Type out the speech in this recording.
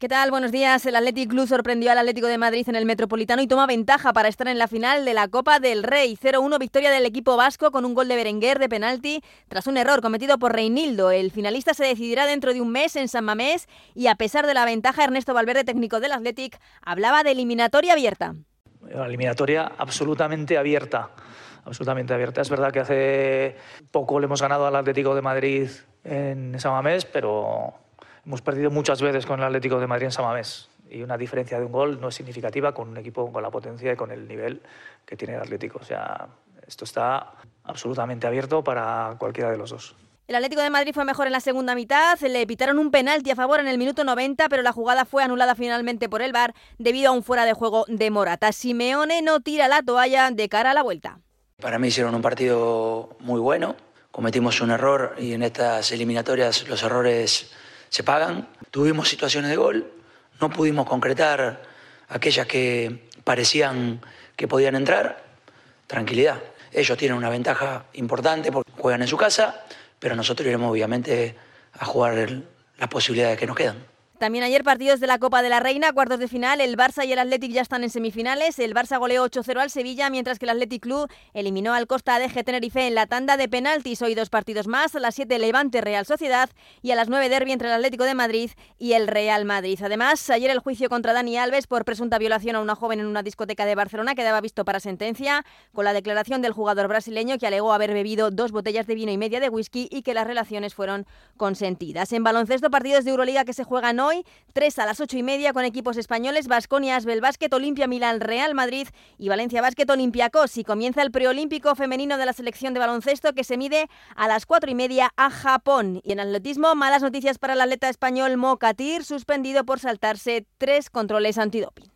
¿Qué tal? Buenos días. El Athletic Club sorprendió al Atlético de Madrid en el Metropolitano y toma ventaja para estar en la final de la Copa del Rey. 0-1 victoria del equipo vasco con un gol de Berenguer de penalti tras un error cometido por Reinildo. El finalista se decidirá dentro de un mes en San Mamés y a pesar de la ventaja, Ernesto Valverde, técnico del Athletic, hablaba de eliminatoria abierta. Eliminatoria absolutamente abierta. Absolutamente abierta. Es verdad que hace poco le hemos ganado al Atlético de Madrid en San Mamés, pero Hemos perdido muchas veces con el Atlético de Madrid en Samamés y una diferencia de un gol no es significativa con un equipo con la potencia y con el nivel que tiene el Atlético. O sea, esto está absolutamente abierto para cualquiera de los dos. El Atlético de Madrid fue mejor en la segunda mitad, le pitaron un penalti a favor en el minuto 90, pero la jugada fue anulada finalmente por el VAR debido a un fuera de juego de Morata. Simeone no tira la toalla de cara a la vuelta. Para mí hicieron un partido muy bueno, cometimos un error y en estas eliminatorias los errores se pagan. Tuvimos situaciones de gol, no pudimos concretar aquellas que parecían que podían entrar. Tranquilidad. Ellos tienen una ventaja importante porque juegan en su casa, pero nosotros iremos obviamente a jugar las posibilidades que nos quedan. También ayer partidos de la Copa de la Reina, cuartos de final, el Barça y el Athletic ya están en semifinales, el Barça goleó 8-0 al Sevilla, mientras que el Athletic Club eliminó al Costa de Tenerife en la tanda de penaltis. Hoy dos partidos más, a las 7 Levante Real Sociedad y a las 9 Derby entre el Atlético de Madrid y el Real Madrid. Además, ayer el juicio contra Dani Alves por presunta violación a una joven en una discoteca de Barcelona quedaba visto para sentencia, con la declaración del jugador brasileño que alegó haber bebido dos botellas de vino y media de whisky y que las relaciones fueron consentidas. En baloncesto, partidos de Euroliga que se juegan hoy hoy, 3 a las 8 y media con equipos españoles, Basconia, Asbel Básquet, Olimpia, Milán, Real Madrid y Valencia Básquet, Olympiacos. Y comienza el preolímpico femenino de la selección de baloncesto que se mide a las 4 y media a Japón. Y en atletismo, malas noticias para el atleta español Mokatir, suspendido por saltarse tres controles antidoping.